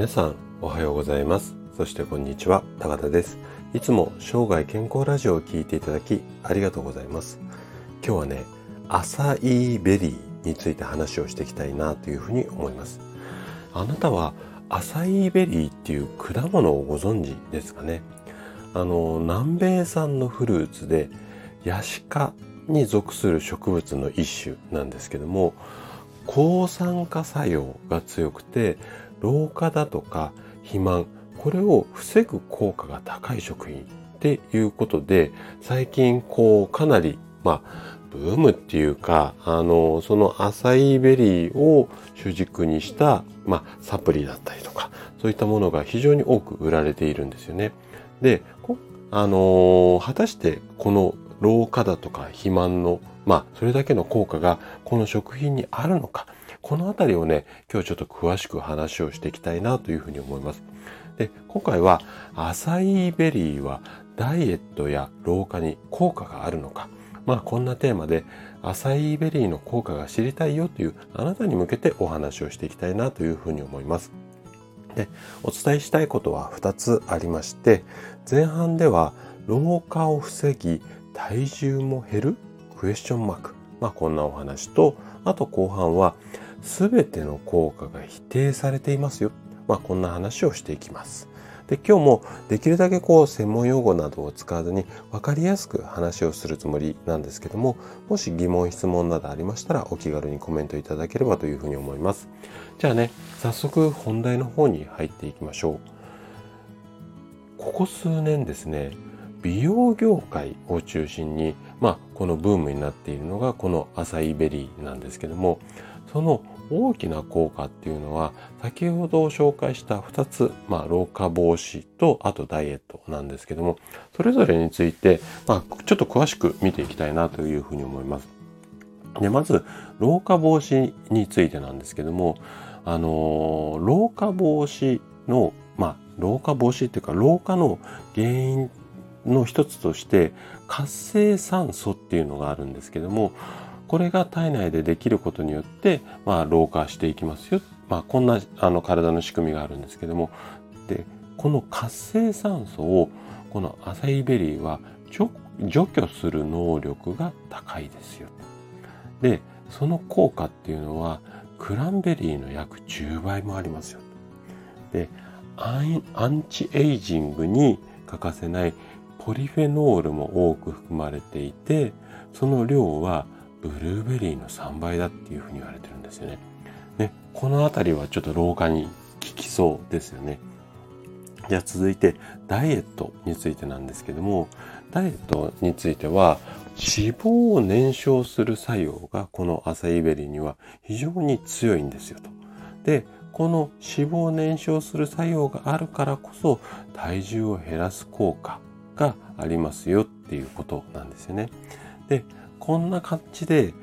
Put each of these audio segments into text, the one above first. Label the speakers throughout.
Speaker 1: 皆さんおはようございます。そしてこんにちは高田です。いつも生涯健康ラジオを聞いていただきありがとうございます。今日はねアサイベリーについて話をしていきたいなというふうに思います。あなたはアサイベリーっていう果物をご存知ですかね？あの南米産のフルーツでヤシ科に属する植物の一種なんですけども抗酸化作用が強くて老化だとか肥満これを防ぐ効果が高い食品っていうことで最近こうかなりまあブームっていうかあのそのアサイベリーを主軸にした、まあ、サプリだったりとかそういったものが非常に多く売られているんですよね。であの果たしてこの老化だとか肥満のまあそれだけの効果がこの食品にあるのかこのあたりをね今日ちょっと詳しく話をしていきたいなというふうに思います。で今回はアサイーベリーはダイエットや老化に効果があるのかまあこんなテーマでアサイーベリーの効果が知りたいよというあなたに向けてお話をしていきたいなというふうに思います。でお伝えしたいことは2つありまして前半では老化を防ぎ体重も減る？クエスチョンマークまあこんなお話とあと後半は全ての効果が否定されていますよ。まあ、こんな話をしていきます。で今日もできるだけこう専門用語などを使わずに分かりやすく話をするつもりなんですけどももし疑問質問などありましたらお気軽にコメントいただければというふうに思いますじゃあね早速本題の方に入っていきましょうここ数年ですね美容業界を中心に、まあ、このブームになっているのがこのアサイベリーなんですけどもその大きな効果っていうのは先ほど紹介した2つ、まあ、老化防止とあとダイエットなんですけどもそれぞれについて、まあ、ちょっと詳しく見ていきたいなというふうに思います。でまず老化防止についてなんですけどもあの老化防止のまあ老化防止っていうか老化の原因の一つとして活性酸素っていうのがあるんですけどもこれが体内でできることによって、まあ、老化していきますよ。まあ、こんなあの体の仕組みがあるんですけども、で、この活性酸素を、このアサイベリーは除去する能力が高いですよ。で、その効果っていうのは、クランベリーの約10倍もありますよ。で、アンチエイジングに欠かせないポリフェノールも多く含まれていて、その量はブルーベリーの3倍だっていうふうに言われてるんですよね。ね、このあたりはちょっと老化に効きそうですよね。じゃあ続いてダイエットについてなんですけども、ダイエットについては脂肪を燃焼する作用がこのアサイベリーには非常に強いんですよと。で、この脂肪を燃焼する作用があるからこそ体重を減らす効果がありますよっていうことなんですよね。で、こんな感じで、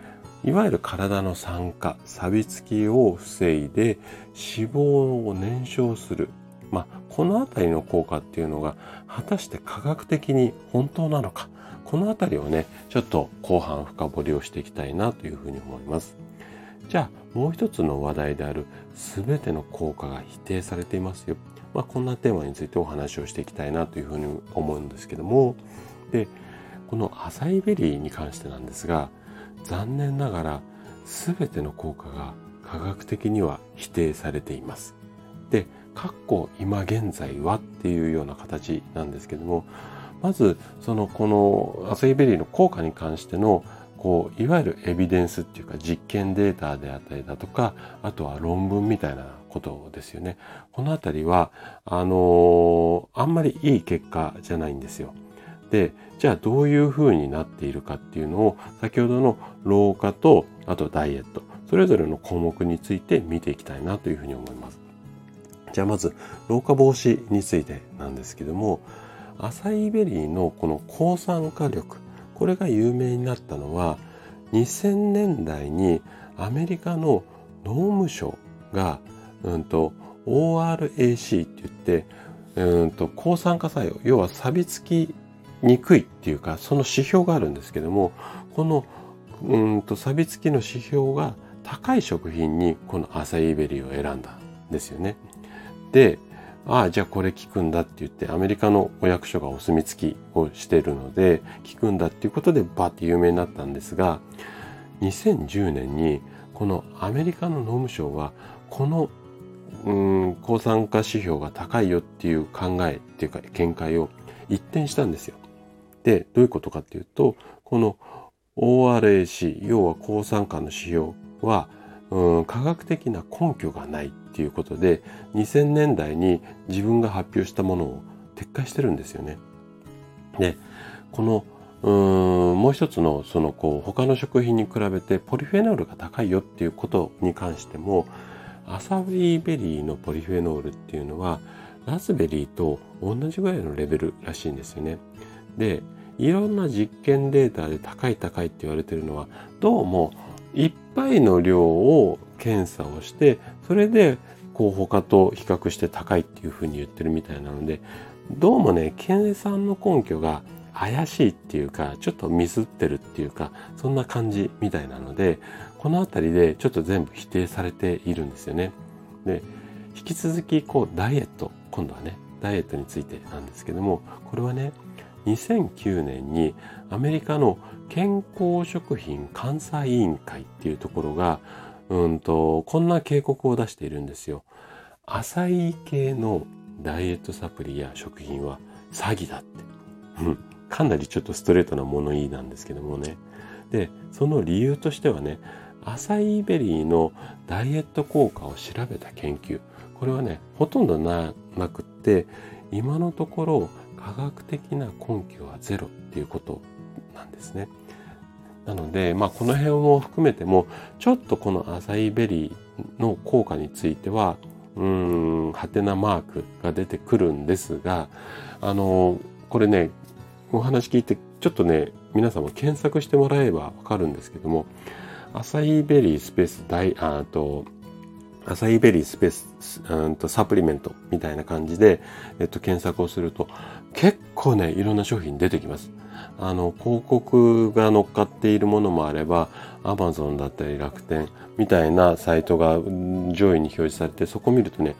Speaker 1: いわゆる体の酸化、錆びつきを防いで脂肪を燃焼する。まあ、このあたりの効果っていうのが果たして科学的に本当なのか。このあたりをね、ちょっと後半深掘りをしていきたいなというふうに思います。じゃあ、もう一つの話題である全ての効果が否定されていますよ。まあ、こんなテーマについてお話をしていきたいなというふうに思うんですけども、で、このアサイベリーに関してなんですが残念ながら全ての効果が科学的には否定されています。で、かっこ今現在はっていうような形なんですけども、まずそのこのアサイベリーの効果に関してのこういわゆるエビデンスっていうか実験データであったりだとかあとは論文みたいなことですよねこのあたりはあのあんまりいい結果じゃないんですよじゃあどういう風になっているかっていうのを先ほどの老化とあとダイエットそれぞれの項目について見ていきたいなというふうに思います。じゃあまず老化防止についてなんですけどもアサイベリーのこの抗酸化力これが有名になったのは2000年代にアメリカの農務省が、うんと、ORAC って言って、うんと抗酸化作用要は錆びつきにくいっていうかその指標があるんですけどもこのうんと錆びつきの指標が高い食品にこのアサイーベリーを選んだんですよね。で、ああ、じゃあこれ聞くんだって言って、アメリカのお役所がお墨付きをしてるので、聞くんだっていうことでバーって有名になったんですが、2010年にこのアメリカの農務省は、この、うん、抗酸化指標が高いよっていう考えっていうか見解を一転したんですよ。で、どういうことかっていうと、この ORAC、要は抗酸化の指標は、うん、科学的な根拠がないっていうことで、2000年代に自分が発表したものを撤回してるんですよね。で、この、うん、もう一つの、その、こう、他の食品に比べてポリフェノールが高いよっていうことに関しても、アサリーベリーのポリフェノールっていうのは、ラズベリーと同じぐらいのレベルらしいんですよね。で、いろんな実験データで高い高いって言われてるのは、どうもいっぱいの量を検査をして、それでこう他と比較して高いっていうふうに言ってるみたいなので、どうもね、計算の根拠が怪しいっていうか、ちょっとミスってるっていうか、そんな感じみたいなので、このあたりでちょっと全部否定されているんですよね。で、引き続きこうダイエット、今度はね、ダイエットについてなんですけども、これはね、2009年にアメリカの健康食品監査委員会っていうところが、うんと、こんな警告を出しているんですよ。浅い系のダイエットサプリや食品は詐欺だって。かなりちょっとストレートな物言いなんですけどもね。で、その理由としてはね、アサイベリーのダイエット効果を調べた研究。これはね、ほとんどなくって、今のところ科学的な根拠はゼロっていうことなんですね。なので、まあ、この辺も含めても、ちょっとこのアサイベリーの効果については、うーん、ハテナマークが出てくるんですが、あの、これね、お話聞いて、ちょっとね、皆さんも検索してもらえばわかるんですけども、アサイベリースペース大、あと、アサイベリースペース、うんとサプリメントみたいな感じで、えっと、検索をすると、結構ね、いろんな商品出てきます。あの、広告が乗っかっているものもあれば、アマゾンだったり楽天みたいなサイトが上位に表示されて、そこ見るとね、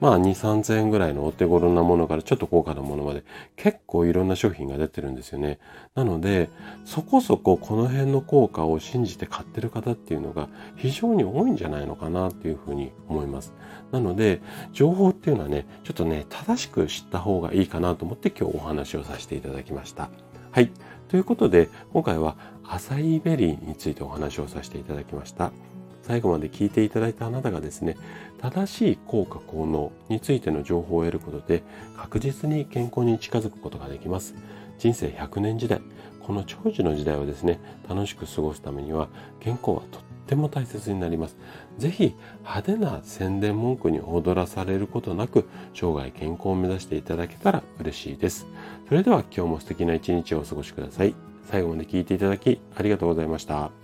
Speaker 1: まあ2、3000円ぐらいのお手頃なものからちょっと高価なものまで結構いろんな商品が出てるんですよね。なので、そこそここの辺の効果を信じて買ってる方っていうのが非常に多いんじゃないのかなっていうふうに思います。なので、情報っていうのはね、ちょっとね、正しく知った方がいいかなと思って今日お話をさせていただきました。はい。ということで、今回はアサイベリーについてお話をさせていただきました。最後まで聞いていただいたあなたがですね、正しい効果効能についての情報を得ることで確実に健康に近づくことができます。人生100年時代、この長寿の時代をですね、楽しく過ごすためには健康はとっても大切になります。ぜひ派手な宣伝文句に踊らされることなく生涯健康を目指していただけたら嬉しいです。それでは今日も素敵な一日をお過ごしください。最後まで聞いていただきありがとうございました。